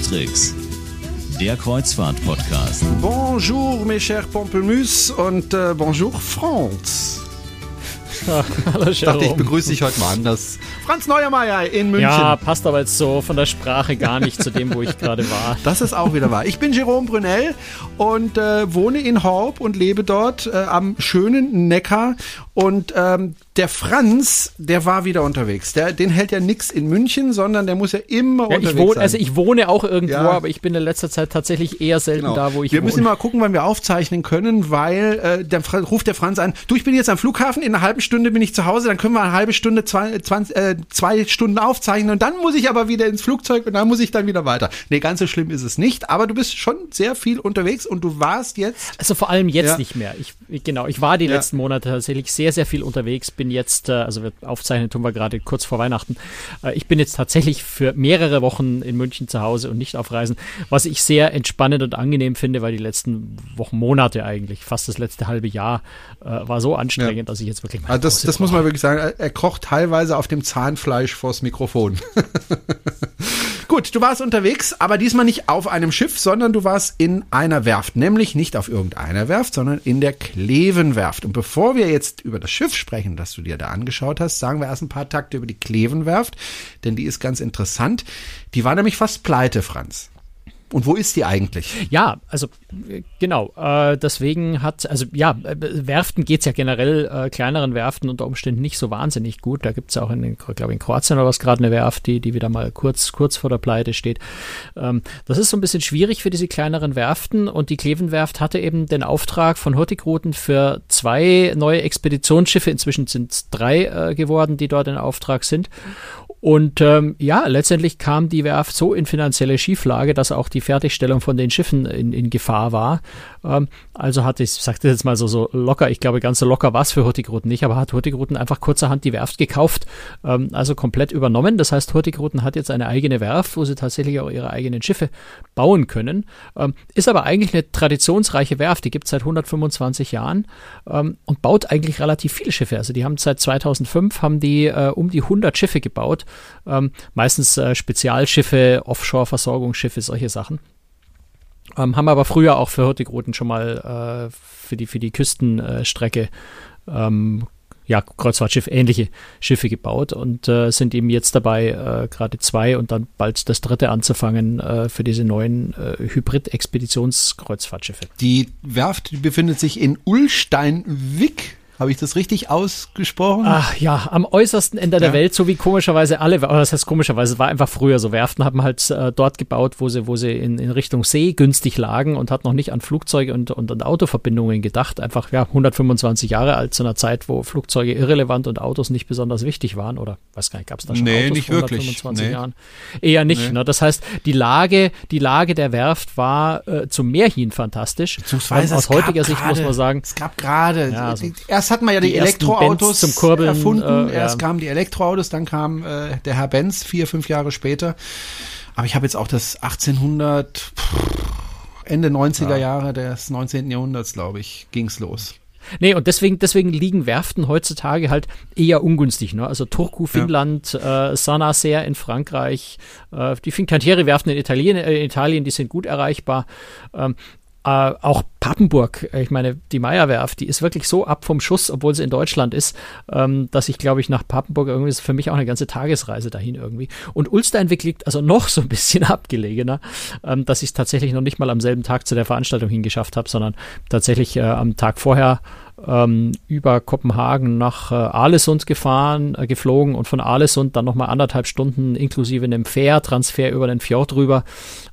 Fluchtricks, der Kreuzfahrt-Podcast. Bonjour, mes chers Pompelmus und äh, bonjour, France. Hallo, Ich dachte, ich begrüße dich heute mal anders. Franz Neuermeier in München. Ja, passt aber jetzt so von der Sprache gar nicht zu dem, wo ich gerade war. Das ist auch wieder wahr. Ich bin Jerome Brunel und äh, wohne in Horb und lebe dort äh, am schönen Neckar. Und ähm, der Franz, der war wieder unterwegs. Der, den hält ja nix in München, sondern der muss ja immer Ja, unterwegs ich wohne, sein. also ich wohne auch irgendwo, Ja. aber ich bin in letzter Zeit tatsächlich eher selten Genau. da, wo ich wir wohne. müssen mal gucken, wann wir aufzeichnen können, weil äh, Fra- ruft der Franz an, du, ich bin jetzt am Flughafen, in einer halben Stunde bin ich zu Hause, dann können wir eine halbe Stunde, zwei, 20, äh, zwei Stunden aufzeichnen und dann muss ich aber wieder ins Flugzeug und dann muss ich dann wieder weiter. Nee, ganz so schlimm ist es nicht, aber du bist schon sehr viel unterwegs und du warst jetzt Also vor allem jetzt Ja. nicht mehr. Ich, genau, ich war die letzten Monate tatsächlich sehr, sehr viel unterwegs. Bin jetzt, äh, also wir aufzeichnen tun wir gerade kurz vor Weihnachten. Äh, Ich bin jetzt tatsächlich für mehrere Wochen in München zu Hause und nicht auf Reisen, was ich sehr entspannend und angenehm finde, weil die letzten Wochen, Monate eigentlich, fast das letzte halbe Jahr, äh, war so anstrengend, dass ich jetzt wirklich mal Also das, das muss man wirklich sagen. Er- Er kocht teilweise auf dem Zahnfleisch vors Mikrofon. Gut, du warst unterwegs, aber diesmal nicht auf einem Schiff, sondern du warst in einer Werft. Nämlich nicht auf irgendeiner Werft, sondern in der Klevenwerft. Und bevor wir jetzt über das Schiff sprechen, das du dir da angeschaut hast, sagen wir erst ein paar Takte über die Klevenwerft, denn die ist ganz interessant. Die war nämlich fast pleite, Franz. Und wo ist die eigentlich? Ja, also äh, genau. Äh, deswegen hat, also ja, äh, Werften geht's ja generell äh, kleineren Werften unter Umständen nicht so wahnsinnig gut. Da gibt's auch in, glaube in Kroatien oder was gerade eine Werft, die, die wieder mal kurz, kurz vor der Pleite steht. Ähm, das ist so ein bisschen schwierig für diese kleineren Werften und die Klevenwerft hatte eben den Auftrag von Hurtigruten für zwei neue Expeditionsschiffe, inzwischen sind es drei äh, geworden, die dort in Auftrag sind. Und ähm, ja, letztendlich kam die Werft so in finanzielle Schieflage, dass auch die Fertigstellung von den Schiffen in, in Gefahr war. Ähm, also hat, ich sagte jetzt mal so, so locker, ich glaube ganz so locker war es für Hurtigruten nicht, aber hat Hurtigruten einfach kurzerhand die Werft gekauft, ähm, also komplett übernommen. Das heißt, Hurtigruten hat jetzt eine eigene Werft, wo sie tatsächlich auch ihre eigenen Schiffe bauen können. Ähm, ist aber eigentlich eine traditionsreiche Werft, die gibt es seit 125 Jahren ähm, und baut eigentlich relativ viele Schiffe. Also die haben seit 2005 haben die äh, um die 100 Schiffe gebaut, ähm, meistens äh, Spezialschiffe, Offshore-Versorgungsschiffe, solche Sachen. Ähm, haben aber früher auch für Hurtigruten schon mal äh, für die, für die Küstenstrecke ähm, ja, Kreuzfahrtschiff ähnliche Schiffe gebaut und äh, sind eben jetzt dabei, äh, gerade zwei und dann bald das dritte anzufangen äh, für diese neuen äh, Hybrid-Expeditionskreuzfahrtschiffe. Die Werft befindet sich in Ulsteinwick. Habe ich das richtig ausgesprochen? Ach ja, am äußersten Ende Ja. der Welt, so wie komischerweise alle, das heißt komischerweise, es war einfach früher so. Werften haben halt äh, dort gebaut, wo sie, wo sie in, in Richtung See günstig lagen und hat noch nicht an Flugzeuge und, und an Autoverbindungen gedacht. Einfach, ja, 125 Jahre alt zu einer Zeit, wo Flugzeuge irrelevant und Autos nicht besonders wichtig waren. Oder, weiß gar nicht, gab es da schon Nee, Autos nicht vor wirklich. 125 Nee. Jahren? Eher nicht. Nee. Ne? Das heißt, die Lage, die Lage der Werft war äh, zum Meer hin fantastisch. Beziehungsweise Ähm, aus heutiger Sicht muss man sagen, Es gab gerade, Ja, also erst hatten wir ja die, die Elektroautos zum Kurbeln, erfunden, äh, erst ja. kamen die Elektroautos, dann kam äh, der Herr Benz vier, fünf Jahre später. Aber ich habe jetzt auch das 1800, pff, Ende 90er Jahre des 19. Jahrhunderts, glaube ich, ging's los. Nee, und deswegen, deswegen liegen Werften heutzutage halt eher ungünstig. Ne? Also Turku, Finnland, äh, Sanacer in Frankreich, äh, die Fincantieri-Werften in Italien, äh, in Italien, die sind gut erreichbar. Ähm, äh, auch Papenburg, äh, ich meine, die Meierwerft, die ist wirklich so ab vom Schuss, obwohl sie in Deutschland ist, ähm, dass ich, glaube ich, nach Papenburg irgendwie ist für mich auch eine ganze Tagesreise dahin irgendwie. Und Ulsteinweg liegt also noch so ein bisschen abgelegener, ähm, dass ich es tatsächlich noch nicht mal am selben Tag zu der Veranstaltung hingeschafft habe, sondern tatsächlich äh, am Tag vorher ähm, über Kopenhagen nach äh, Aalesund gefahren, äh, geflogen und von Aalesund dann nochmal anderthalb Stunden inklusive einem Fährtransfer über den Fjord rüber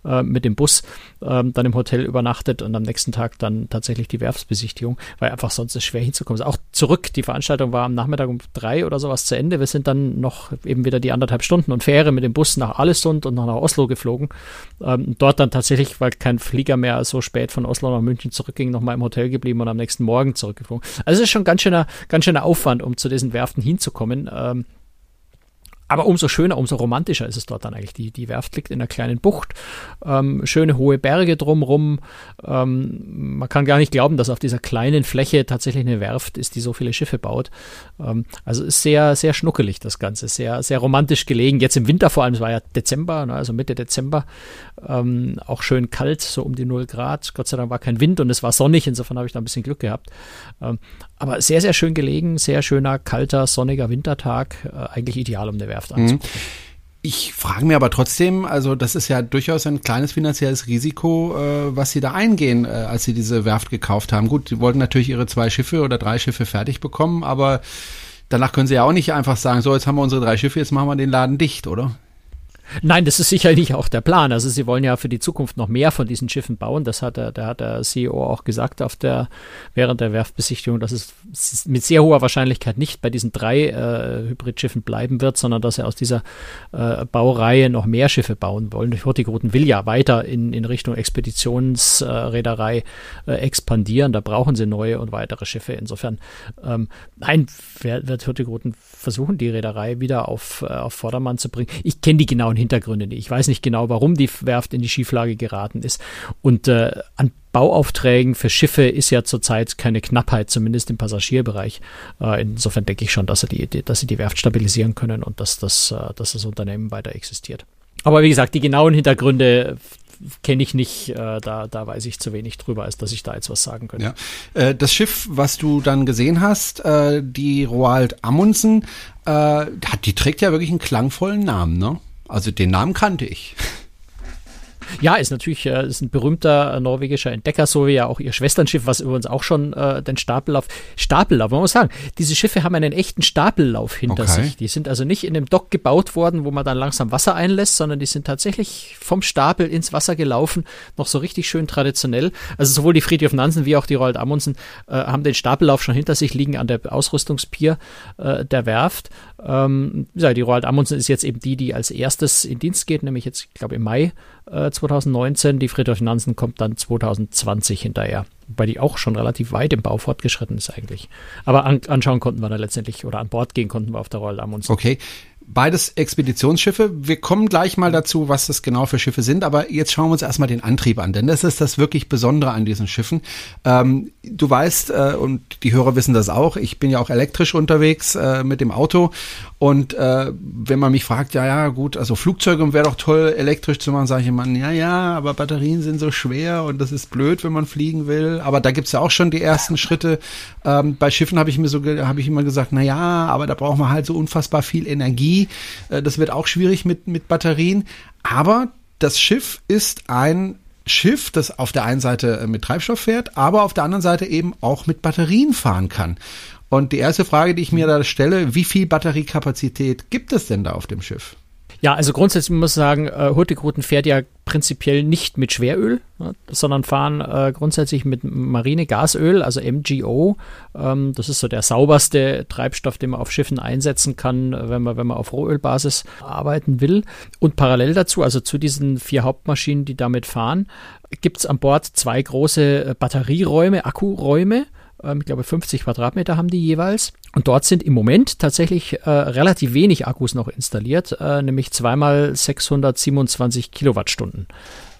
äh, mit dem Bus, ähm, dann im Hotel übernachtet und am nächsten Tag dann tatsächlich die Werfsbesichtigung, weil einfach sonst es schwer hinzukommen ist. Auch zurück, die Veranstaltung war am Nachmittag um drei oder sowas zu Ende. Wir sind dann noch eben wieder die anderthalb Stunden und Fähre mit dem Bus nach Aalesund und nach Oslo geflogen. Ähm, dort dann tatsächlich, weil kein Flieger mehr so spät von Oslo nach München zurückging, nochmal im Hotel geblieben und am nächsten Morgen zurückgeflogen. Also es ist schon ganz schöner, ganz schöner Aufwand, um zu diesen Werften hinzukommen. Ähm, aber umso schöner, umso romantischer ist es dort dann eigentlich. Die, die Werft liegt in einer kleinen Bucht, ähm, schöne hohe Berge drumrum. Ähm, man kann gar nicht glauben, dass auf dieser kleinen Fläche tatsächlich eine Werft ist, die so viele Schiffe baut. Ähm, also ist sehr, sehr schnuckelig das Ganze, sehr, sehr romantisch gelegen. Jetzt im Winter vor allem, es war ja Dezember, ne, also Mitte Dezember, ähm, auch schön kalt, so um die 0 Grad. Gott sei Dank war kein Wind und es war sonnig, insofern habe ich da ein bisschen Glück gehabt. Ähm, aber sehr, sehr schön gelegen, sehr schöner, kalter, sonniger Wintertag, äh, eigentlich ideal, um eine Werft mhm. anzugucken. Ich frage mir aber trotzdem, also das ist ja durchaus ein kleines finanzielles Risiko, äh, was Sie da eingehen, äh, als Sie diese Werft gekauft haben. Gut, Sie wollten natürlich Ihre zwei Schiffe oder drei Schiffe fertig bekommen, aber danach können Sie ja auch nicht einfach sagen, so jetzt haben wir unsere drei Schiffe, jetzt machen wir den Laden dicht, oder? Nein, das ist sicherlich auch der Plan. Also sie wollen ja für die Zukunft noch mehr von diesen Schiffen bauen. Das hat der, hat der CEO auch gesagt auf der, während der Werftbesichtigung, dass es mit sehr hoher Wahrscheinlichkeit nicht bei diesen drei äh, Hybridschiffen bleiben wird, sondern dass er aus dieser äh, Baureihe noch mehr Schiffe bauen wollen. Hurtigruten will ja weiter in, in Richtung Expeditionsreederei äh, expandieren. Da brauchen sie neue und weitere Schiffe. Insofern, ähm, nein, wird Hurtigruten versuchen, die Reederei wieder auf, äh, auf Vordermann zu bringen. Ich kenne die genauen Hintergründe nicht. Ich weiß nicht genau, warum die Werft in die Schieflage geraten ist. Und äh, an Bauaufträgen für Schiffe ist ja zurzeit keine Knappheit, zumindest im Passagierbereich. Äh, insofern denke ich schon, dass sie, die, dass sie die Werft stabilisieren können und dass das, äh, dass das Unternehmen weiter existiert. Aber wie gesagt, die genauen Hintergründe kenne ich nicht, äh, da, da weiß ich zu wenig drüber, als dass ich da jetzt was sagen könnte. Ja. Äh, das Schiff, was du dann gesehen hast, äh, die Roald Amundsen, die trägt ja wirklich einen klangvollen Namen, ne? Also den Namen kannte ich. Ja, ist natürlich äh, ist ein berühmter äh, norwegischer Entdecker, so wie ja auch ihr Schwesternschiff, was übrigens auch schon äh, den Stapellauf, Stapellauf, man muss sagen, diese Schiffe haben einen echten Stapellauf hinter okay. sich. Die sind also nicht in einem Dock gebaut worden, wo man dann langsam Wasser einlässt, sondern die sind tatsächlich vom Stapel ins Wasser gelaufen, noch so richtig schön traditionell. Also sowohl die Friedrich Nansen wie auch die Roald Amundsen äh, haben den Stapellauf schon hinter sich, liegen an der Ausrüstungspier äh, der Werft. Ähm, ja, die Roald Amundsen ist jetzt eben die, die als erstes in Dienst geht, nämlich jetzt, ich glaube, im Mai äh, 2019. Die Friedrich Nansen kommt dann 2020 hinterher. Wobei die auch schon relativ weit im Bau fortgeschritten ist eigentlich. Aber an, anschauen konnten wir da letztendlich oder an Bord gehen konnten wir auf der Royal Amundsen. Okay. Beides Expeditionsschiffe. Wir kommen gleich mal dazu, was das genau für Schiffe sind, aber jetzt schauen wir uns erstmal den Antrieb an, denn das ist das wirklich Besondere an diesen Schiffen. Ähm, du weißt, äh, und die Hörer wissen das auch, ich bin ja auch elektrisch unterwegs äh, mit dem Auto und äh, wenn man mich fragt, ja, ja, gut, also Flugzeuge wäre doch toll, elektrisch zu machen, sage ich immer, ja, ja, aber Batterien sind so schwer und das ist blöd, wenn man fliegen will. Aber da gibt's ja auch schon die ersten Schritte. Ähm, bei Schiffen habe ich mir so, habe ich immer gesagt, na ja, aber da braucht man halt so unfassbar viel Energie. Äh, das wird auch schwierig mit mit Batterien. Aber das Schiff ist ein Schiff, das auf der einen Seite äh, mit Treibstoff fährt, aber auf der anderen Seite eben auch mit Batterien fahren kann. Und die erste Frage, die ich mir da stelle, wie viel Batteriekapazität gibt es denn da auf dem Schiff? Ja, also grundsätzlich muss ich sagen, äh, Hurtigruten fährt ja prinzipiell nicht mit Schweröl, ne, sondern fahren äh, grundsätzlich mit Marinegasöl, also MGO. Ähm, das ist so der sauberste Treibstoff, den man auf Schiffen einsetzen kann, wenn man, wenn man auf Rohölbasis arbeiten will. Und parallel dazu, also zu diesen vier Hauptmaschinen, die damit fahren, gibt es an Bord zwei große äh, Batterieräume, Akkuräume ähm, ich glaube, 50 Quadratmeter haben die jeweils. Und dort sind im Moment tatsächlich äh, relativ wenig Akkus noch installiert, äh, nämlich zweimal 627 Kilowattstunden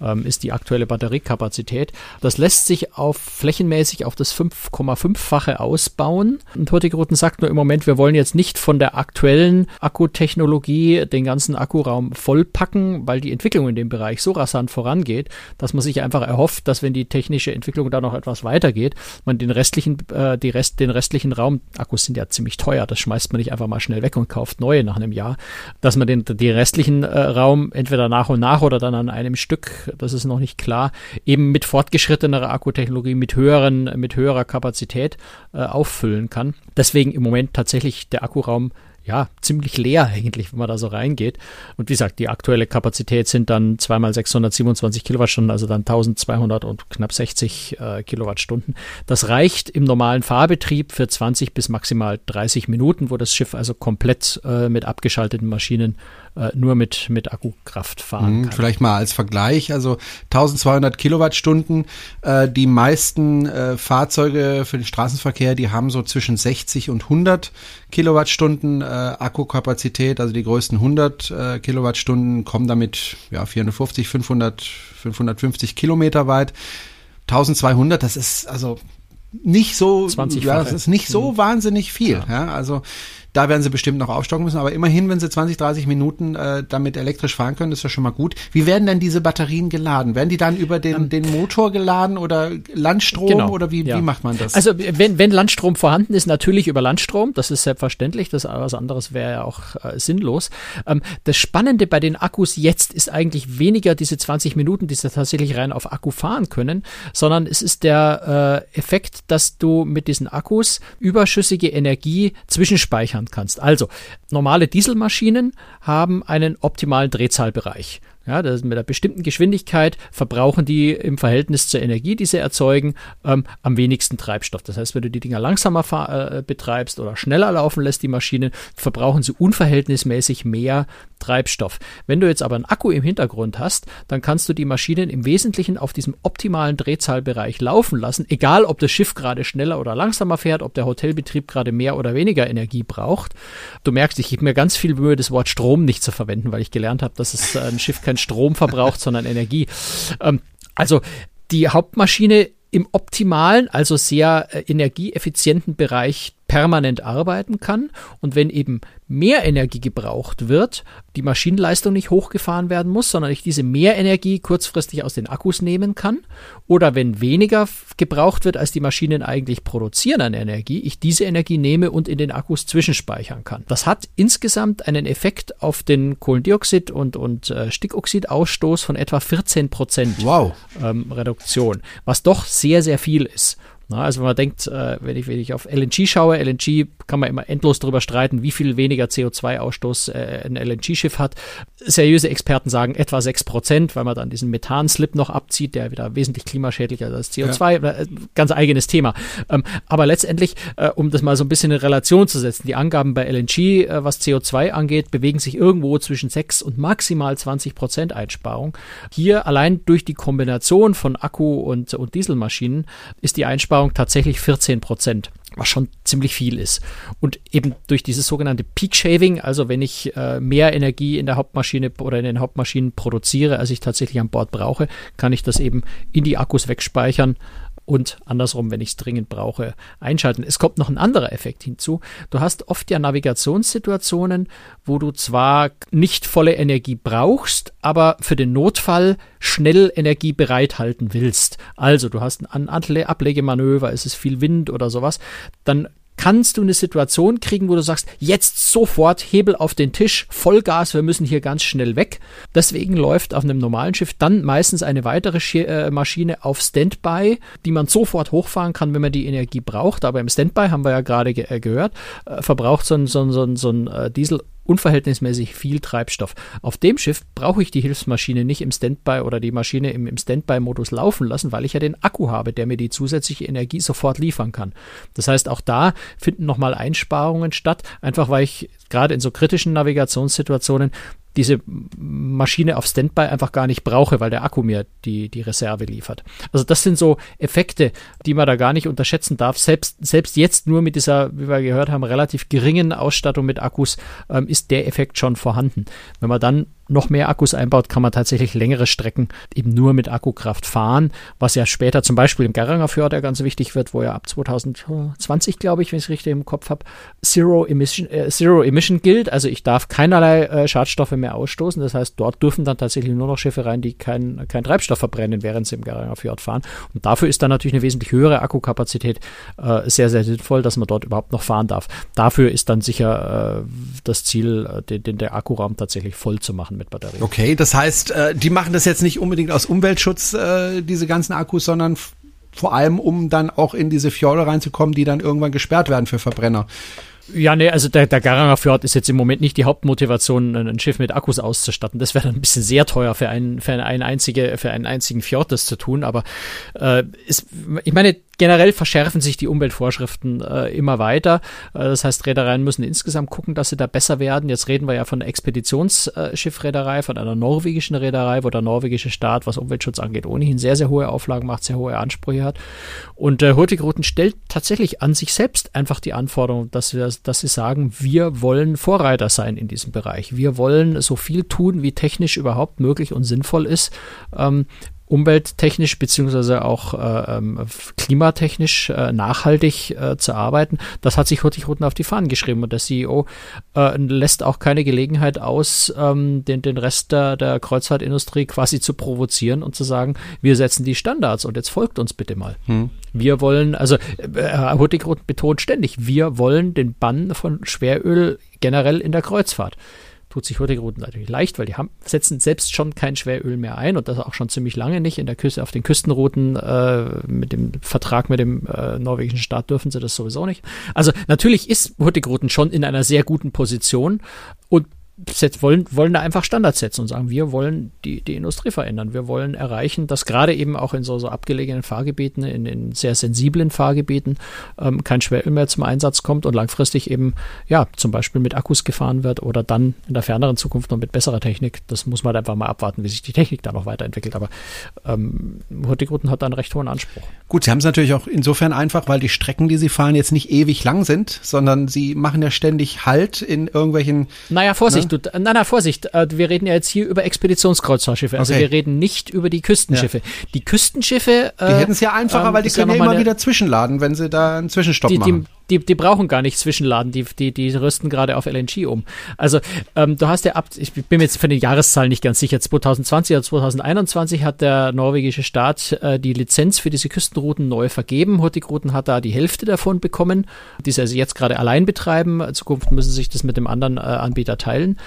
ähm, ist die aktuelle Batteriekapazität. Das lässt sich auf flächenmäßig auf das 5,5-fache ausbauen. Und Hurtigruten sagt nur im Moment, wir wollen jetzt nicht von der aktuellen Akkutechnologie den ganzen Akkuraum vollpacken, weil die Entwicklung in dem Bereich so rasant vorangeht, dass man sich einfach erhofft, dass wenn die technische Entwicklung da noch etwas weitergeht, man den restlichen, äh, die Rest, den restlichen Raum, Akkus sind ja ziemlich teuer, das schmeißt man nicht einfach mal schnell weg und kauft neue nach einem Jahr, dass man den, den restlichen äh, Raum entweder nach und nach oder dann an einem Stück das ist noch nicht klar, eben mit fortgeschrittener Akkutechnologie, mit höheren, mit höherer Kapazität äh, auffüllen kann. Deswegen im Moment tatsächlich der Akkuraum ja, ziemlich leer eigentlich, wenn man da so reingeht. Und wie gesagt, die aktuelle Kapazität sind dann zweimal 627 Kilowattstunden, also dann 1200 und knapp 60 äh, Kilowattstunden. Das reicht im normalen Fahrbetrieb für 20 bis maximal 30 Minuten, wo das Schiff also komplett äh, mit abgeschalteten Maschinen äh, nur mit, mit Akkukraft fahren Mhm, kann. Vielleicht mal als Vergleich, also 1200 Kilowattstunden. Äh, die meisten äh, Fahrzeuge für den Straßenverkehr, die haben so zwischen 60 und 100 Kilowattstunden äh, Akkukapazität. Also die größten 100 äh, Kilowattstunden kommen damit ja 450, 500, 550 Kilometer weit. 1200, das ist also nicht so, 20-fache. ja, das ist nicht so Mhm. wahnsinnig viel. Ja. also da werden sie bestimmt noch aufstocken müssen, aber immerhin, wenn sie 20, 30 Minuten äh, damit elektrisch fahren können, ist ja schon mal gut. Wie werden denn diese Batterien geladen? Werden die dann über den, den Motor geladen oder Landstrom Genau, oder wie, ja. wie macht man das? Also wenn, wenn Landstrom vorhanden ist, natürlich über Landstrom, das ist selbstverständlich, das was anderes wäre ja auch äh, sinnlos. Ähm, das Spannende bei den Akkus jetzt ist eigentlich weniger diese 20 Minuten, die sie tatsächlich rein auf Akku fahren können, sondern es ist der äh, Effekt, dass du mit diesen Akkus überschüssige Energie zwischenspeichern kannst. Also normale Dieselmaschinen haben einen optimalen Drehzahlbereich. Ja, das mit einer bestimmten Geschwindigkeit verbrauchen die im Verhältnis zur Energie, die sie erzeugen, ähm, am wenigsten Treibstoff. Das heißt, wenn du die Dinger langsamer äh, betreibst oder schneller laufen lässt, die Maschinen, verbrauchen sie unverhältnismäßig mehr Treibstoff. Wenn du jetzt aber einen Akku im Hintergrund hast, dann kannst du die Maschinen im Wesentlichen auf diesem optimalen Drehzahlbereich laufen lassen, egal ob das Schiff gerade schneller oder langsamer fährt, ob der Hotelbetrieb gerade mehr oder weniger Energie braucht. Du merkst, ich gebe mir ganz viel Mühe, das Wort Strom nicht zu verwenden, weil ich gelernt habe, dass es äh, ein Schiff kein Strom verbraucht, sondern Energie. Ähm, also die Hauptmaschine im optimalen, also sehr äh, energieeffizienten Bereich permanent arbeiten kann und wenn eben mehr Energie gebraucht wird, die Maschinenleistung nicht hochgefahren werden muss, sondern ich diese Mehrenergie kurzfristig aus den Akkus nehmen kann oder wenn weniger gebraucht wird, als die Maschinen eigentlich produzieren an Energie, ich diese Energie nehme und in den Akkus zwischenspeichern kann. Das hat insgesamt einen Effekt auf den Kohlendioxid- und, und äh, Stickoxidausstoß von etwa 14 Prozent wow. ähm, Reduktion, was doch sehr, sehr viel ist. Na, also wenn man denkt, äh, wenn, ich, wenn ich auf LNG schaue, LNG kann man immer endlos darüber streiten, wie viel weniger CO2-Ausstoß äh, ein LNG-Schiff hat. Seriöse Experten sagen etwa 6 Prozent, weil man dann diesen Methan-Slip noch abzieht, der wieder wesentlich klimaschädlicher ist als CO2. Äh, Ganz eigenes Thema. Ähm, aber letztendlich, äh, um das mal so ein bisschen in Relation zu setzen, die Angaben bei LNG, äh, was CO2 angeht, bewegen sich irgendwo zwischen 6 und maximal 20 Prozent Einsparung. Hier allein durch die Kombination von Akku und, und Dieselmaschinen ist die Einsparung tatsächlich 14 Prozent, was schon ziemlich viel ist. Und eben durch dieses sogenannte Peak Shaving, also wenn ich äh, mehr Energie in der Hauptmaschine oder in den Hauptmaschinen produziere, als ich tatsächlich an Bord brauche, kann ich das eben in die Akkus wegspeichern und andersrum, wenn ich es dringend brauche, einschalten. Es kommt noch ein anderer Effekt hinzu. Du hast oft ja Navigationssituationen, wo du zwar nicht volle Energie brauchst, aber für den Notfall schnell Energie bereithalten willst. Also du hast ein Ablegemanöver, es ist viel Wind oder sowas, dann kannst du eine Situation kriegen, wo du sagst, jetzt sofort Hebel auf den Tisch, Vollgas, wir müssen hier ganz schnell weg. Deswegen läuft auf einem normalen Schiff dann meistens eine weitere Schi- äh, Maschine auf Standby, die man sofort hochfahren kann, wenn man die Energie braucht. Aber im Standby, haben wir ja gerade ge äh, gehört, äh, verbraucht so ein, so ein, so ein, so ein äh, Diesel unverhältnismäßig viel Treibstoff. Auf dem Schiff brauche ich die Hilfsmaschine nicht im Standby oder die Maschine im, im Standby-Modus laufen lassen, weil ich ja den Akku habe, der mir die zusätzliche Energie sofort liefern kann. Das heißt, auch da finden nochmal Einsparungen statt, einfach weil ich gerade in so kritischen Navigationssituationen diese Maschine auf Standby einfach gar nicht brauche, weil der Akku mir die, die Reserve liefert. Also das sind so Effekte, die man da gar nicht unterschätzen darf. Selbst, selbst jetzt nur mit dieser, wie wir gehört haben, relativ geringen Ausstattung mit Akkus ähm, ist der Effekt schon vorhanden. Wenn man dann noch mehr Akkus einbaut, kann man tatsächlich längere Strecken eben nur mit Akkukraft fahren, was ja später zum Beispiel im Garanger Fjord ja ganz wichtig wird, wo ja ab 2020, glaube ich, wenn ich es richtig im Kopf habe, Zero Emission, äh, Zero Emission gilt. Also ich darf keinerlei äh, Schadstoffe mehr ausstoßen. Das heißt, dort dürfen dann tatsächlich nur noch Schiffe rein, die keinen kein Treibstoff verbrennen, während sie im Garanger Fjord fahren. Und dafür ist dann natürlich eine wesentlich höhere Akkukapazität äh, sehr, sehr sinnvoll, dass man dort überhaupt noch fahren darf. Dafür ist dann sicher äh, das Ziel, äh, den, den der Akkuraum tatsächlich voll zu machen mit Batterien. Okay, das heißt, äh, die machen das jetzt nicht unbedingt aus Umweltschutz, äh, diese ganzen Akkus, sondern vor allem, um dann auch in diese Fjorde reinzukommen, die dann irgendwann gesperrt werden für Verbrenner. Ja, nee, also der, der Garanger Fjord ist jetzt im Moment nicht die Hauptmotivation, ein Schiff mit Akkus auszustatten. Das wäre dann ein bisschen sehr teuer für einen, für einen, einzige, für einen einzigen Fjord, das zu tun. Aber äh, ist, ich meine, generell verschärfen sich die Umweltvorschriften äh, immer weiter. Äh, das heißt, Reedereien müssen insgesamt gucken, dass sie da besser werden. Jetzt reden wir ja von einer Expeditionsschiffreederei, von einer norwegischen Reederei, wo der norwegische Staat, was Umweltschutz angeht, ohnehin sehr, sehr hohe Auflagen macht, sehr hohe Ansprüche hat. Und äh, Hurtigruten stellt tatsächlich an sich selbst einfach die Anforderung, dass, wir, dass sie sagen, wir wollen Vorreiter sein in diesem Bereich. Wir wollen so viel tun, wie technisch überhaupt möglich und sinnvoll ist. Ähm, umwelttechnisch beziehungsweise auch äh, ähm, klimatechnisch äh, nachhaltig äh, zu arbeiten. Das hat sich Hurtigruten auf die Fahnen geschrieben und der CEO äh, lässt auch keine Gelegenheit aus, ähm, den, den Rest der, der Kreuzfahrtindustrie quasi zu provozieren und zu sagen, wir setzen die Standards und jetzt folgt uns bitte mal. Hm. Wir wollen, also äh, Hurtigruten betont ständig, wir wollen den Bann von Schweröl generell in der Kreuzfahrt tut sich Hurtigruten natürlich leicht, weil die haben, setzen selbst schon kein Schweröl mehr ein und das auch schon ziemlich lange nicht. In der Küste, auf den Küstenrouten äh, mit dem Vertrag mit dem äh, norwegischen Staat dürfen sie das sowieso nicht. Also natürlich ist Hurtigruten schon in einer sehr guten Position und wollen, wollen da einfach Standards setzen und sagen, wir wollen die, die Industrie verändern. Wir wollen erreichen, dass gerade eben auch in so, so abgelegenen Fahrgebieten, in, in sehr sensiblen Fahrgebieten ähm, kein Schweröl mehr zum Einsatz kommt und langfristig eben, ja, zum Beispiel mit Akkus gefahren wird oder dann in der ferneren Zukunft noch mit besserer Technik. Das muss man halt einfach mal abwarten, wie sich die Technik da noch weiterentwickelt. Aber ähm, Hurtigruten hat da einen recht hohen Anspruch. Gut, Sie haben es natürlich auch insofern einfach, weil die Strecken, die Sie fahren, jetzt nicht ewig lang sind, sondern Sie machen ja ständig Halt in irgendwelchen. Naja, Vorsicht, ne? Du, na, na, Vorsicht, äh, wir reden ja jetzt hier über Expeditionskreuzfahrtschiffe, also okay. wir reden nicht über die Küstenschiffe. Ja. Die Küstenschiffe. Äh, die hätten es ja einfacher, ähm, weil die können ja immer wieder zwischenladen, wenn sie da einen Zwischenstopp die, machen. Die, die, brauchen gar nicht Zwischenladen, die, die, die rüsten gerade auf LNG um. Also ähm, du hast ja ab, ich bin mir jetzt für die Jahreszahlen nicht ganz sicher, 2020 oder 2021 hat der norwegische Staat äh, die Lizenz für diese Küstenrouten neu vergeben. Hurtigruten hat da die Hälfte davon bekommen, die sie also jetzt gerade allein betreiben. In Zukunft müssen sich das mit dem anderen äh, Anbieter teilen.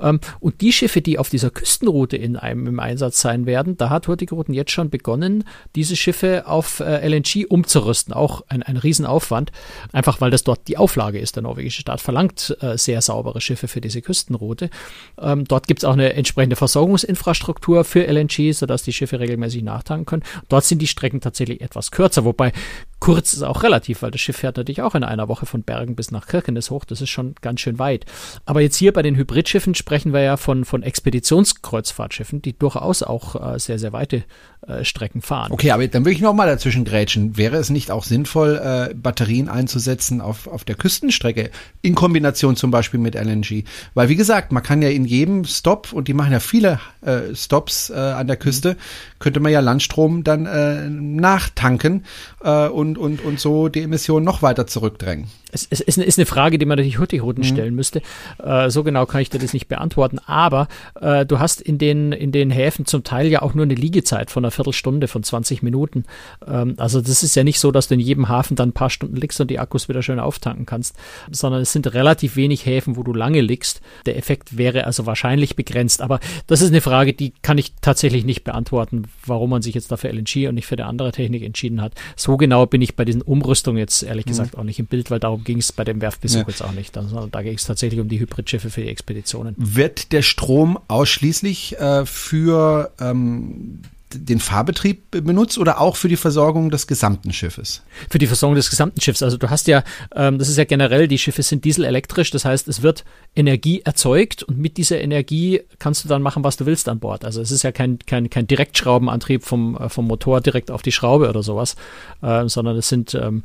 Ähm, und die Schiffe, die auf dieser Küstenroute in einem im Einsatz sein werden, da hat Hurtigruten jetzt schon begonnen, diese Schiffe auf äh, LNG umzurüsten. Auch ein, ein Riesenaufwand. Einfach einfach weil das dort die Auflage ist. Der norwegische Staat verlangt äh, sehr saubere Schiffe für diese Küstenroute. Ähm, dort gibt es auch eine entsprechende Versorgungsinfrastruktur für LNG, sodass die Schiffe regelmäßig nachtanken können. Dort sind die Strecken tatsächlich etwas kürzer, wobei kurz ist auch relativ, weil das Schiff fährt natürlich auch in einer Woche von Bergen bis nach Kirkenes hoch. Das ist schon ganz schön weit. Aber jetzt hier bei den Hybridschiffen sprechen wir ja von, von Expeditionskreuzfahrtschiffen, die durchaus auch äh, sehr, sehr weite äh, Strecken fahren. Okay, aber dann will ich noch mal dazwischen grätschen. Wäre es nicht auch sinnvoll, äh, Batterien einzusetzen auf, auf der Küstenstrecke in Kombination zum Beispiel mit LNG? Weil wie gesagt, man kann ja in jedem Stop, und die machen ja viele äh, Stops äh, an der Küste, könnte man ja Landstrom dann äh, nachtanken äh, und, und, und so die Emissionen noch weiter zurückdrängen es, es ist, eine, ist eine Frage, die man natürlich Hurtigruten mhm. stellen müsste. Äh, so genau kann ich dir das nicht beantworten. Aber äh, du hast in den, in den Häfen zum Teil ja auch nur eine Liegezeit von einer Viertelstunde, von 20 Minuten. Ähm, also das ist ja nicht so, dass du in jedem Hafen dann ein paar Stunden liegst und die Akkus wieder schön auftanken kannst, sondern es sind relativ wenig Häfen, wo du lange liegst. Der Effekt wäre also wahrscheinlich begrenzt. Aber das ist eine Frage, die kann ich tatsächlich nicht beantworten, warum man sich jetzt dafür LNG und nicht für eine andere Technik entschieden hat. So genau bin ich bei diesen Umrüstungen jetzt ehrlich mhm. gesagt auch nicht im Bild, weil darum darum ging es bei dem Werftbesuch ja. jetzt auch nicht, sondern da ging es tatsächlich um die Hybridschiffe für die Expeditionen. Wird der Strom ausschließlich äh, für ähm, den Fahrbetrieb benutzt oder auch für die Versorgung des gesamten Schiffes? Für die Versorgung des gesamten Schiffs. Also du hast ja, ähm, das ist ja generell, die Schiffe sind dieselelektrisch, das heißt, es wird Energie erzeugt und mit dieser Energie kannst du dann machen, was du willst an Bord. Also es ist ja kein, kein, kein Direktschraubenantrieb vom, äh, vom Motor direkt auf die Schraube oder sowas, äh, sondern es sind ähm,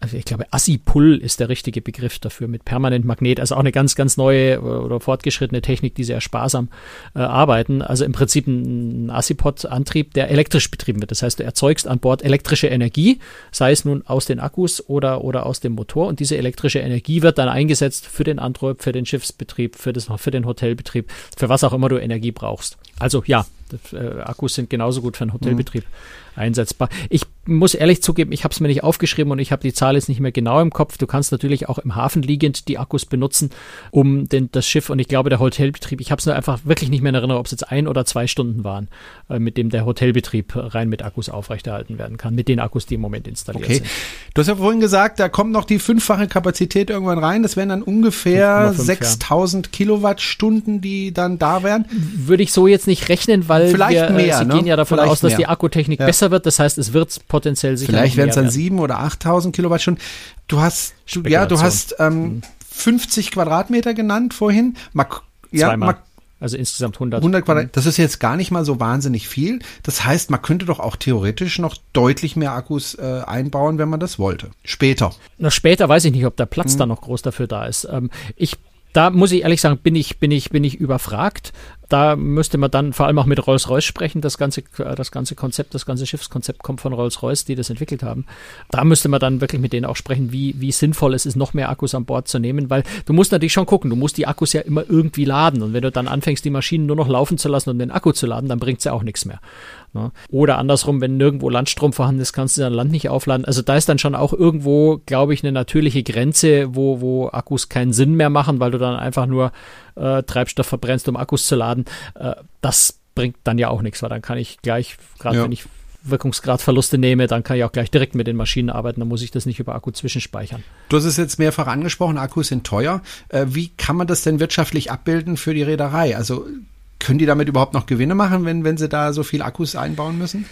also ich glaube, Assipull ist der richtige Begriff dafür mit Permanentmagnet, also auch eine ganz, ganz neue oder fortgeschrittene Technik, die sehr sparsam äh, arbeiten. Also im Prinzip ein Assipod-Antrieb, der elektrisch betrieben wird. Das heißt, du erzeugst an Bord elektrische Energie, sei es nun aus den Akkus oder, oder aus dem Motor und diese elektrische Energie wird dann eingesetzt für den Antrieb, für den Schiffsbetrieb, für, das, für den Hotelbetrieb, für was auch immer du Energie brauchst. Also ja, das, äh, Akkus sind genauso gut für einen Hotelbetrieb mhm. einsetzbar. Ich muss ehrlich zugeben, ich habe es mir nicht aufgeschrieben und ich habe die Zahl jetzt nicht mehr genau im Kopf. Du kannst natürlich auch im Hafen liegend die Akkus benutzen, um den, das Schiff und ich glaube der Hotelbetrieb, ich habe es nur einfach wirklich nicht mehr in Erinnerung, ob es jetzt ein oder zwei Stunden waren, äh, mit dem der Hotelbetrieb rein mit Akkus aufrechterhalten werden kann, mit den Akkus, die im Moment installiert okay. sind. Du hast ja vorhin gesagt, da kommt noch die fünffache Kapazität irgendwann rein. Das wären dann ungefähr 6000 ja. Kilowattstunden, die dann da wären. Würde ich so jetzt nicht rechnen, weil weil vielleicht wir, äh, mehr, Sie ne? gehen ja davon Vielleicht aus, dass mehr. die Akkutechnik Ja. besser wird. Das heißt, es wird potenziell sicher Vielleicht werden es dann werden. sieben oder 8000 Kilowattstunden. Du hast, du, ja, du hast ähm, 50 Quadratmeter genannt vorhin. Mal, ja, Zweimal. mal Also insgesamt 100. 100 Quadrat. Das ist jetzt gar nicht mal so wahnsinnig viel. Das heißt, man könnte doch auch theoretisch noch deutlich mehr Akkus äh, einbauen, wenn man das wollte. Später. Na, später weiß ich nicht, ob der Mhm. Platz da noch groß dafür da ist. Ähm, ich, da muss ich ehrlich sagen, bin ich, bin ich, bin ich überfragt. Da müsste man dann vor allem auch mit Rolls-Royce sprechen. Das ganze, das ganze Konzept, das ganze Schiffskonzept kommt von Rolls-Royce, die das entwickelt haben. Da müsste man dann wirklich mit denen auch sprechen, wie, wie sinnvoll es ist, noch mehr Akkus an Bord zu nehmen, weil du musst natürlich schon gucken, du musst die Akkus ja immer irgendwie laden. Und wenn du dann anfängst, die Maschinen nur noch laufen zu lassen und den Akku zu laden, dann bringt's ja auch nichts mehr. Ne? Oder andersrum, wenn nirgendwo Landstrom vorhanden ist, kannst du dein Land nicht aufladen. Also da ist dann schon auch irgendwo, glaube ich, eine natürliche Grenze, wo, wo Akkus keinen Sinn mehr machen, weil du dann einfach nur äh, Treibstoff verbrennst, um Akkus zu laden. Äh, das bringt dann ja auch nichts, weil dann kann ich gleich, gerade Ja. wenn ich Wirkungsgradverluste nehme, dann kann ich auch gleich direkt mit den Maschinen arbeiten, dann muss ich das nicht über Akku zwischenspeichern. Du hast es jetzt mehrfach angesprochen, Akkus sind teuer. Äh, wie kann man das denn wirtschaftlich abbilden für die Reederei? Also können die damit überhaupt noch Gewinne machen, wenn, wenn sie da so viel Akkus einbauen müssen?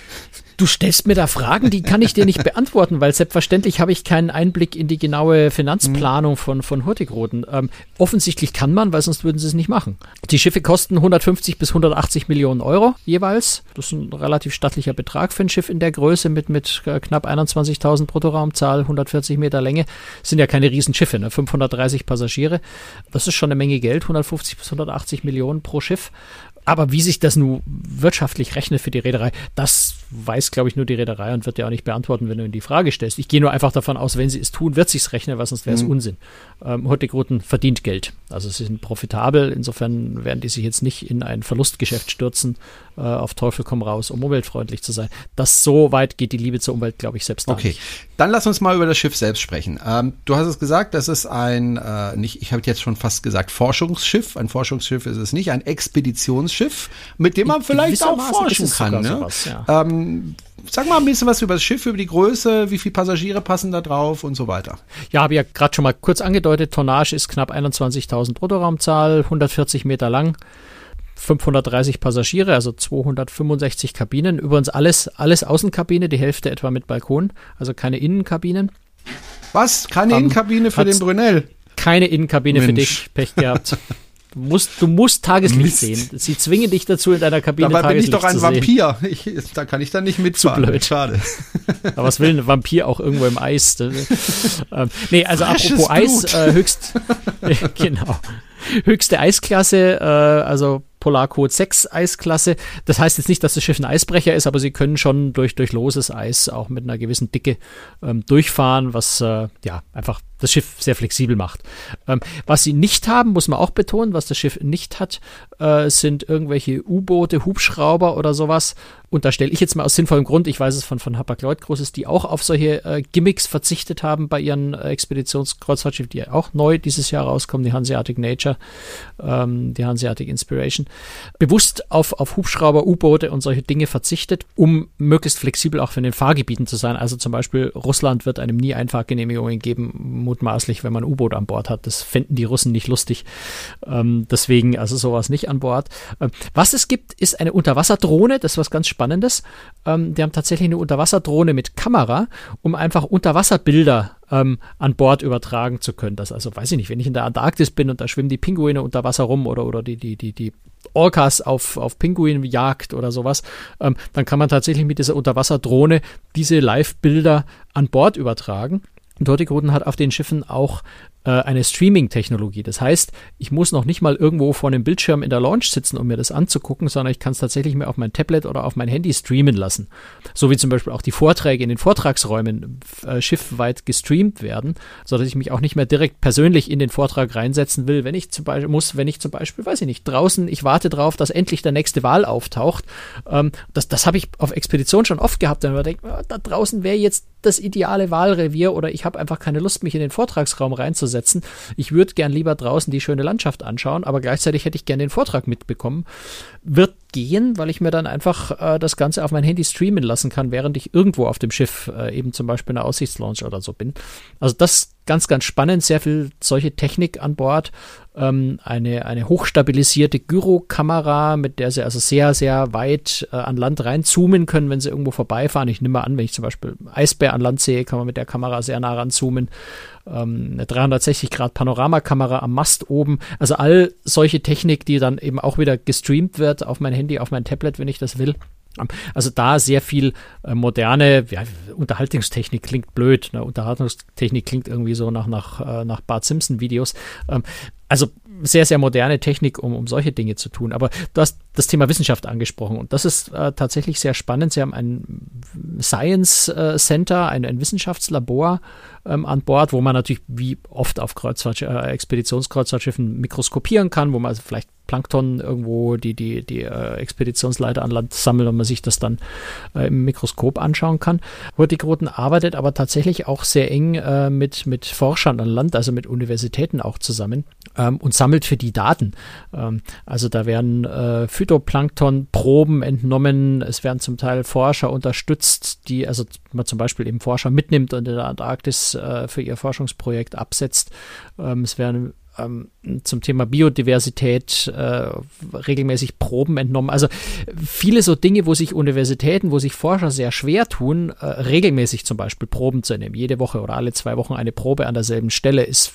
Du stellst mir da Fragen, die kann ich dir nicht beantworten, weil selbstverständlich habe ich keinen Einblick in die genaue Finanzplanung von, von Hurtigruten. Ähm, offensichtlich kann man, weil sonst würden sie es nicht machen. Die Schiffe kosten 150 bis 180 Millionen Euro jeweils. Das ist ein relativ stattlicher Betrag für ein Schiff in der Größe mit, mit äh, knapp 21.000 Bruttoraumzahl, 140 Meter Länge. Das sind ja keine Riesenschiffe, ne? 530 Passagiere. Das ist schon eine Menge Geld, 150 bis 180 Millionen pro Schiff. Aber wie sich das nun wirtschaftlich rechnet für die Reederei, das weiß, glaube ich, nur die Reederei und wird ja auch nicht beantworten, wenn du in die Frage stellst. Ich gehe nur einfach davon aus, wenn sie es tun, wird sich's rechnen, weil sonst wäre es Unsinn. Ähm, Hurtigruten verdient Geld. Also sie sind profitabel, insofern werden die sich jetzt nicht in ein Verlustgeschäft stürzen, äh, auf Teufel komm raus, um umweltfreundlich zu sein. Das so weit geht die Liebe zur Umwelt, glaube ich, selbst Okay, nicht. dann lass uns mal über das Schiff selbst sprechen. Ähm, du hast es gesagt, das ist ein, äh, nicht, ich habe jetzt schon fast gesagt, Forschungsschiff. Ein Forschungsschiff ist es nicht, ein Expeditionsschiff, mit dem man vielleicht auch forschen kann. Ne? sowas, ja. ähm, sag mal ein bisschen was über das Schiff, über die Größe, wie viele Passagiere passen da drauf und so weiter. Ja, habe ja gerade schon mal kurz angedeutet, Tonnage ist knapp 21.000 Bruttoraumzahl, 140 Meter lang, 530 Passagiere, also 265 Kabinen. Übrigens alles, alles Außenkabine, die Hälfte etwa mit Balkon, also keine Innenkabinen. Was? Keine Ähm, Innenkabine für den Brunel? Keine Innenkabine für Mensch. dich, Pech gehabt. Du musst, du musst Tageslicht Mist. sehen. Sie zwingen dich dazu, in deiner Kabine Dabei bin ich Tageslicht doch ein zu sehen. Vampir. Ich, da kann ich dann nicht mitfahren. blöd. Schade. Aber was will ein Vampir auch irgendwo im Eis? ähm, nee, also Frisches apropos Eis, Blut. äh, höchst, genau. Höchste Eisklasse, äh, also Polarcode 6 Eisklasse. Das heißt jetzt nicht, dass das Schiff ein Eisbrecher ist, aber sie können schon durch, durch loses Eis auch mit einer gewissen Dicke ähm, durchfahren, was äh, ja einfach das Schiff sehr flexibel macht. Ähm, was sie nicht haben, muss man auch betonen, was das Schiff nicht hat, äh, sind irgendwelche U-Boote, Hubschrauber oder sowas. Und da stelle ich jetzt mal aus sinnvollem Grund, ich weiß es von, von Hapag-Lloyd Großes, die auch auf solche äh, Gimmicks verzichtet haben bei ihren äh, Expeditionskreuzfahrtschiffen, die ja auch neu dieses Jahr rauskommen, die Hanseatic Nature, ähm, die Hanseatic Inspiration, bewusst auf, auf Hubschrauber, U-Boote und solche Dinge verzichtet, um möglichst flexibel auch für den Fahrgebieten zu sein. Also zum Beispiel Russland wird einem nie Einfahrgenehmigungen geben, mutmaßlich, wenn man ein U-Boot an Bord hat. Das fänden die Russen nicht lustig. Ähm, deswegen also sowas nicht an Bord. Ähm, was es gibt, ist eine Unterwasserdrohne, das ist was ganz Spannendes. Ähm, die haben tatsächlich eine Unterwasserdrohne mit Kamera, um einfach Unterwasserbilder ähm, an Bord übertragen zu können. Das also, weiß ich nicht, wenn ich in der Antarktis bin und da schwimmen die Pinguine unter Wasser rum oder, oder die, die, die, die Orcas auf, auf Pinguinjagd oder sowas, ähm, dann kann man tatsächlich mit dieser Unterwasserdrohne diese Live-Bilder an Bord übertragen. Und Hurtigruten hat auf den Schiffen auch äh, eine Streaming-Technologie. Das heißt, ich muss noch nicht mal irgendwo vor einem Bildschirm in der Launch sitzen, um mir das anzugucken, sondern ich kann es tatsächlich mir auf mein Tablet oder auf mein Handy streamen lassen. So wie zum Beispiel auch die Vorträge in den Vortragsräumen äh, schiffweit gestreamt werden, sodass ich mich auch nicht mehr direkt persönlich in den Vortrag reinsetzen will, wenn ich zum Beispiel muss, wenn ich zum Beispiel, weiß ich nicht, draußen, ich warte drauf, dass endlich der nächste Wal auftaucht. Ähm, das das habe ich auf Expedition schon oft gehabt, wenn man denkt, ah, da draußen wäre jetzt das ideale Wahlrevier oder ich habe einfach keine Lust, mich in den Vortragsraum reinzusetzen. Ich würde gern lieber draußen die schöne Landschaft anschauen, aber gleichzeitig hätte ich gern den Vortrag mitbekommen. Wird gehen, weil ich mir dann einfach äh, das Ganze auf mein Handy streamen lassen kann, während ich irgendwo auf dem Schiff, äh, eben zum Beispiel in der Aussichtslaunch oder so bin. Also das ganz, ganz spannend, sehr viel solche Technik an Bord. Ähm, eine, eine hochstabilisierte Gyrokamera, mit der sie also sehr, sehr weit äh, an Land reinzoomen können, wenn sie irgendwo vorbeifahren. Ich nehme an, wenn ich zum Beispiel Eisbär an Land sehe, kann man mit der Kamera sehr nah ranzoomen. Ähm, eine 360 Grad Panoramakamera am Mast oben. Also all solche Technik, die dann eben auch wieder gestreamt wird auf mein Handy, auf mein Tablet, wenn ich das will. Also da sehr viel äh, moderne ja, Unterhaltungstechnik klingt blöd. Ne? Unterhaltungstechnik klingt irgendwie so nach, nach, äh, nach Bart Simpson Videos. Ähm, also sehr, sehr moderne Technik, um, um solche Dinge zu tun. Aber du hast das Thema Wissenschaft angesprochen und das ist äh, tatsächlich sehr spannend. Sie haben ein Science äh, Center, ein, ein Wissenschaftslabor ähm, an Bord, wo man natürlich wie oft auf äh, Expeditionskreuzfahrtschiffen mikroskopieren kann, wo man also vielleicht Plankton irgendwo die, die, die äh, Expeditionsleiter an Land sammelt und man sich das dann äh, im Mikroskop anschauen kann. Hurtigruten arbeitet aber tatsächlich auch sehr eng äh, mit, mit Forschern an Land, also mit Universitäten auch zusammen ähm, und sammelt für die Daten. Ähm, also da werden äh, Phytoplankton-Proben entnommen, es werden zum Teil Forscher unterstützt, die, also man zum Beispiel eben Forscher mitnimmt und in der Antarktis äh, für ihr Forschungsprojekt absetzt. Ähm, es werden ähm, zum Thema Biodiversität äh, regelmäßig Proben entnommen. Also viele so Dinge, wo sich Universitäten, wo sich Forscher sehr schwer tun, äh, regelmäßig zum Beispiel Proben zu nehmen. Jede Woche oder alle zwei Wochen eine Probe an derselben Stelle ist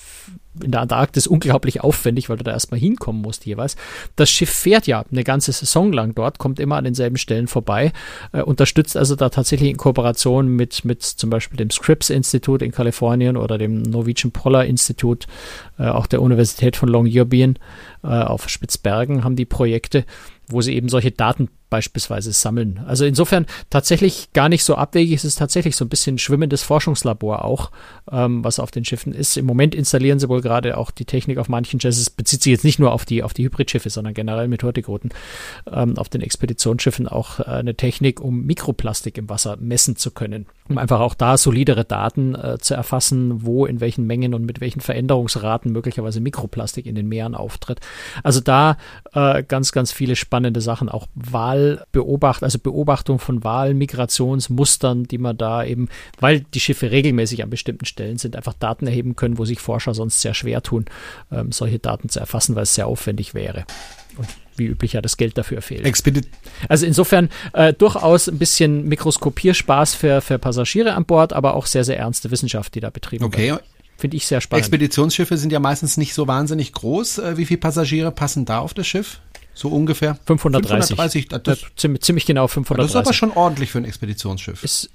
in der Antarktis unglaublich aufwendig, weil du da erstmal hinkommen musst jeweils. Das Schiff fährt ja eine ganze Saison lang dort, kommt immer an denselben Stellen vorbei, äh, unterstützt also da tatsächlich in Kooperation mit, mit zum Beispiel dem Scripps Institut in Kalifornien oder dem Norwegian Polar Institute, äh, auch der Universität von Longyearbyen äh, auf Spitzbergen haben die Projekte, wo sie eben solche Daten beispielsweise sammeln. Also insofern tatsächlich gar nicht so abwegig. Es ist tatsächlich so ein bisschen schwimmendes Forschungslabor auch, ähm, was auf den Schiffen ist. Im Moment installieren sie wohl gerade auch die Technik auf manchen Chassis, bezieht sich jetzt nicht nur auf die, auf die Hybridschiffe, sondern generell mit Hurtigruten, ähm, auf den Expeditionsschiffen auch äh, eine Technik, um Mikroplastik im Wasser messen zu können. Um einfach auch da solidere Daten äh, zu erfassen, wo in welchen Mengen und mit welchen Veränderungsraten möglicherweise Mikroplastik in den Meeren auftritt. Also da äh, ganz, ganz viele spannende Sachen, auch Wahl Wahlbeobacht, also Beobachtung von Wahlmigrationsmustern, die man da eben, weil die Schiffe regelmäßig an bestimmten Stellen sind, einfach Daten erheben können, wo sich Forscher sonst sehr schwer tun, ähm, solche Daten zu erfassen, weil es sehr aufwendig wäre. Und wie üblich ja das Geld dafür fehlt. Expedit also insofern äh, durchaus ein bisschen Mikroskopierspaß für, für Passagiere an Bord, aber auch sehr, sehr ernste Wissenschaft, die da betrieben okay. wird. Finde ich sehr spannend. Expeditionsschiffe sind ja meistens nicht so wahnsinnig groß. Äh, wie viele Passagiere passen da auf das Schiff? So ungefähr? 530. 530 das, das, ziemlich, ziemlich genau 530. Das ist aber schon ordentlich für ein Expeditionsschiff. Ist,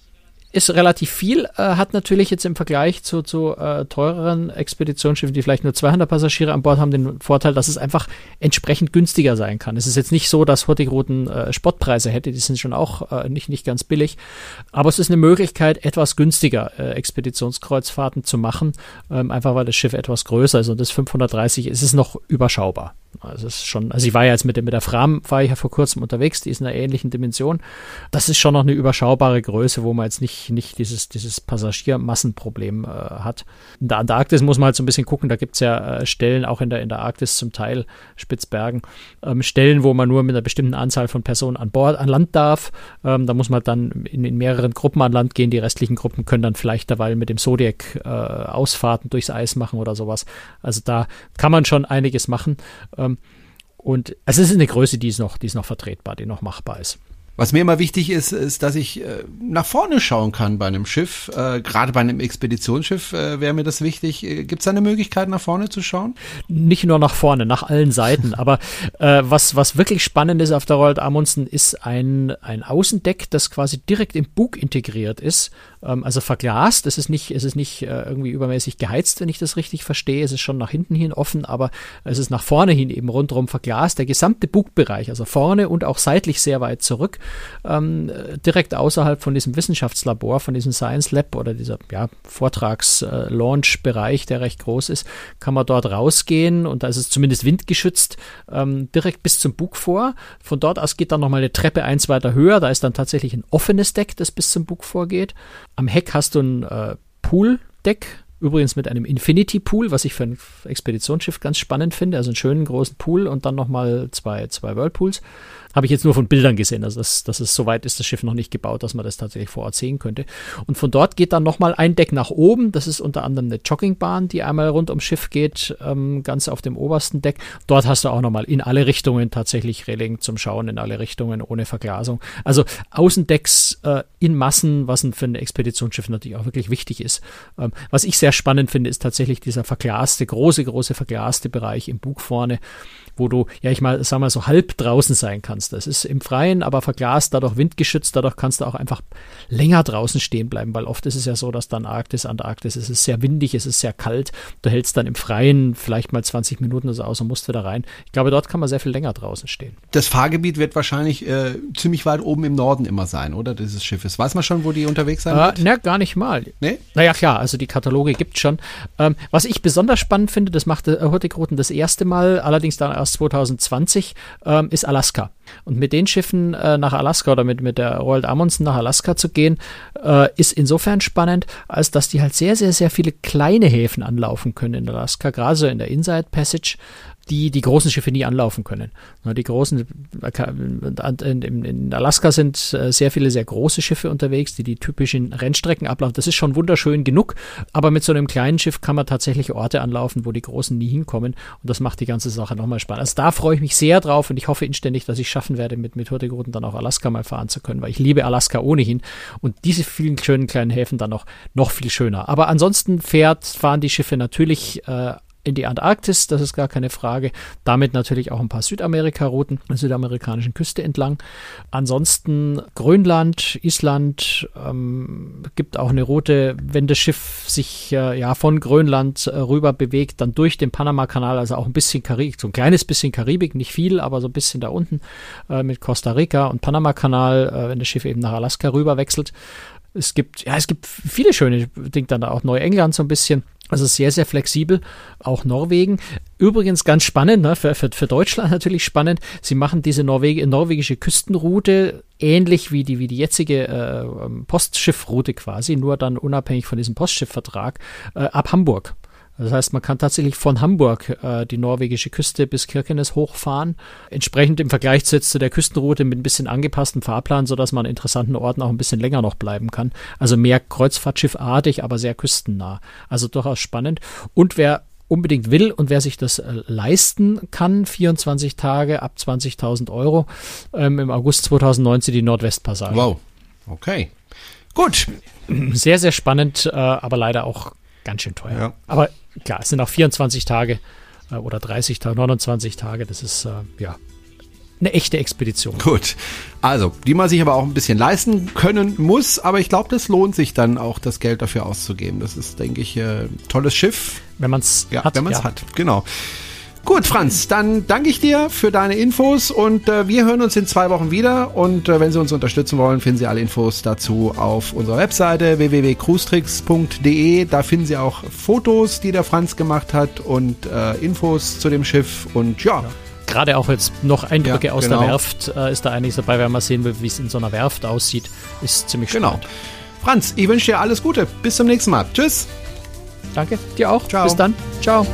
ist relativ viel, äh, hat natürlich jetzt im Vergleich zu, zu äh, teureren Expeditionsschiffen, die vielleicht nur 200 Passagiere an Bord haben, den Vorteil, dass es einfach entsprechend günstiger sein kann. Es ist jetzt nicht so, dass Hurtigruten äh, Spottpreise hätte, die sind schon auch äh, nicht, nicht ganz billig, aber es ist eine Möglichkeit, etwas günstiger äh, Expeditionskreuzfahrten zu machen, ähm, einfach weil das Schiff etwas größer ist und das 530 ist es noch überschaubar. Also es ist schon, also ich war ja jetzt mit, der, mit der Fram, war ich ja vor kurzem unterwegs, die ist in einer ähnlichen Dimension. Das ist schon noch eine überschaubare Größe, wo man jetzt nicht, nicht dieses, dieses Passagiermassenproblem äh, hat. In der Antarktis muss man halt so ein bisschen gucken, da gibt es ja äh, Stellen, auch in der, in der Arktis zum Teil, Spitzbergen, ähm, Stellen, wo man nur mit einer bestimmten Anzahl von Personen an Bord, an Land darf. Ähm, da muss man dann in, in mehreren Gruppen an Land gehen. Die restlichen Gruppen können dann vielleicht derweil mit dem Zodiac äh, Ausfahrten durchs Eis machen oder sowas. Also da kann man schon einiges machen. Ähm, und es ist eine Größe, die ist noch, die ist noch vertretbar, die noch machbar ist. Was mir immer wichtig ist, ist, dass ich äh, nach vorne schauen kann bei einem Schiff. Äh, Gerade bei einem Expeditionsschiff äh, wäre mir das wichtig. Gibt es da eine Möglichkeit, nach vorne zu schauen? Nicht nur nach vorne, nach allen Seiten. Aber was, was wirklich spannend ist auf der Royal Amundsen, ist ein, ein Außendeck, das quasi direkt im Bug integriert ist ähm, also verglast. Es ist nicht, es ist nicht irgendwie übermäßig geheizt, wenn ich das richtig verstehe. Es ist schon nach hinten hin offen, aber es ist nach vorne hin eben rundherum verglast. Der gesamte Bugbereich, also vorne und auch seitlich sehr weit zurück, ähm, direkt außerhalb von diesem Wissenschaftslabor, von diesem Science Lab oder dieser ja, Vortrags-Launch-Bereich, der recht groß ist, kann man dort rausgehen und da ist es zumindest windgeschützt, ähm, direkt bis zum Bug vor. Von dort aus geht dann nochmal eine Treppe eins weiter höher. Da ist dann tatsächlich ein offenes Deck, das bis zum Bug vorgeht. Am Heck hast du ein äh, Pooldeck, Übrigens mit einem Infinity Pool, was ich für ein Expeditionsschiff ganz spannend finde. Also einen schönen großen Pool und dann nochmal zwei, zwei Whirlpools. Habe ich jetzt nur von Bildern gesehen. Also das, das ist, soweit ist das Schiff noch nicht gebaut, dass man das tatsächlich vor Ort sehen könnte. Und von dort geht dann nochmal ein Deck nach oben. Das ist unter anderem eine Joggingbahn, die einmal rund ums Schiff geht, ähm, ganz auf dem obersten Deck. Dort hast du auch nochmal in alle Richtungen tatsächlich Reling zum Schauen, in alle Richtungen ohne Verglasung. Also Außendecks äh, in Massen, was für ein Expeditionsschiff natürlich auch wirklich wichtig ist. Ähm, was ich sehr spannend finde, ist tatsächlich dieser verglaste, große, große verglaste Bereich im Bug vorne wo du, ja, ich mal, sag mal, so halb draußen sein kannst. Das ist im Freien, aber verglast, dadurch windgeschützt, dadurch kannst du auch einfach länger draußen stehen bleiben, weil oft ist es ja so, dass dann Arktis, Antarktis, es ist sehr windig, es ist sehr kalt. Du hältst dann im Freien vielleicht mal 20 Minuten oder so aus und musst wieder rein. Ich glaube, dort kann man sehr viel länger draußen stehen. Das Fahrgebiet wird wahrscheinlich äh, ziemlich weit oben im Norden immer sein, oder? Dieses Schiffes. Weiß man schon, wo die unterwegs sein äh? Na, gar nicht mal. Nee? Naja, klar, also die Kataloge gibt es schon. Ähm, was ich besonders spannend finde, das machte Hurtigruten das erste Mal, allerdings dann erst 2020 ähm, ist Alaska. Und mit den Schiffen äh, nach Alaska oder mit, mit der Royal Amundsen nach Alaska zu gehen, äh, ist insofern spannend, als dass die halt sehr, sehr, sehr viele kleine Häfen anlaufen können in Alaska, gerade so in der Inside Passage die die großen Schiffe nie anlaufen können. Die großen, in Alaska sind äh, sehr viele sehr große Schiffe unterwegs, die die typischen Rennstrecken ablaufen. Das ist schon wunderschön genug, aber mit so einem kleinen Schiff kann man tatsächlich Orte anlaufen, wo die großen nie hinkommen und das macht die ganze Sache nochmal spannend. Also da freue ich mich sehr drauf und ich hoffe inständig, dass ich schaffen werde, mit, mit Hurtigruten dann auch Alaska mal fahren zu können, weil ich liebe Alaska ohnehin und diese vielen schönen kleinen Häfen dann noch, noch viel schöner. Aber ansonsten fährt, fahren die Schiffe natürlich äh, in die Antarktis, das ist gar keine Frage. Damit natürlich auch ein paar Südamerika-Routen, südamerikanischen Küste entlang. Ansonsten Grönland, Island, ähm, gibt auch eine Route, wenn das Schiff sich äh, ja von Grönland äh, rüber bewegt, dann durch den Panama-Kanal, also auch ein bisschen Karibik, so ein kleines bisschen Karibik, nicht viel, aber so ein bisschen da unten äh, mit Costa Rica und Panama-Kanal, äh, wenn das Schiff eben nach Alaska rüber wechselt. Es gibt, ja, es gibt viele schöne Dinge dann da auch Neuengland so ein bisschen. Also sehr, sehr flexibel, auch Norwegen. Übrigens ganz spannend, ne, für, für, für Deutschland natürlich spannend. Sie machen diese Norweg norwegische Küstenroute ähnlich wie die, wie die jetzige äh, Postschiffroute quasi, nur dann unabhängig von diesem Postschiffvertrag, äh, ab Hamburg. Das heißt, man kann tatsächlich von Hamburg äh, die norwegische Küste bis Kirkenes hochfahren. Entsprechend im Vergleich zu, zu der Küstenroute mit ein bisschen angepasstem Fahrplan, sodass man an interessanten Orten auch ein bisschen länger noch bleiben kann. Also mehr Kreuzfahrtschiffartig, aber sehr küstennah. Also durchaus spannend. Und wer unbedingt will und wer sich das äh, leisten kann, 24 Tage ab 20.000 Euro, ähm, im August 2019 die Nordwestpassage. Wow. Okay. Gut. Sehr, sehr spannend, äh, aber leider auch ganz schön teuer. Ja. Aber klar, es sind auch 24 Tage äh, oder 30 Tage, 29 Tage. Das ist äh, ja eine echte Expedition. Gut. Also, die man sich aber auch ein bisschen leisten können muss, aber ich glaube, das lohnt sich dann auch, das Geld dafür auszugeben. Das ist, denke ich, ein äh, tolles Schiff. Wenn man es ja, hat. Wenn man es ja. hat, genau. Gut, Franz, dann danke ich dir für deine Infos und äh, wir hören uns in zwei Wochen wieder. Und äh, wenn Sie uns unterstützen wollen, finden Sie alle Infos dazu auf unserer Webseite www.cruestricks.de. Da finden Sie auch Fotos, die der Franz gemacht hat und äh, Infos zu dem Schiff und ja. ja. Gerade auch jetzt noch Eindrücke ja, aus genau. der Werft äh, ist da einiges dabei, wenn man sehen will, wie es in so einer Werft aussieht. Ist ziemlich genau. spannend. Genau. Franz, ich wünsche dir alles Gute. Bis zum nächsten Mal. Tschüss. Danke, dir auch. Ciao. Bis dann. Ciao.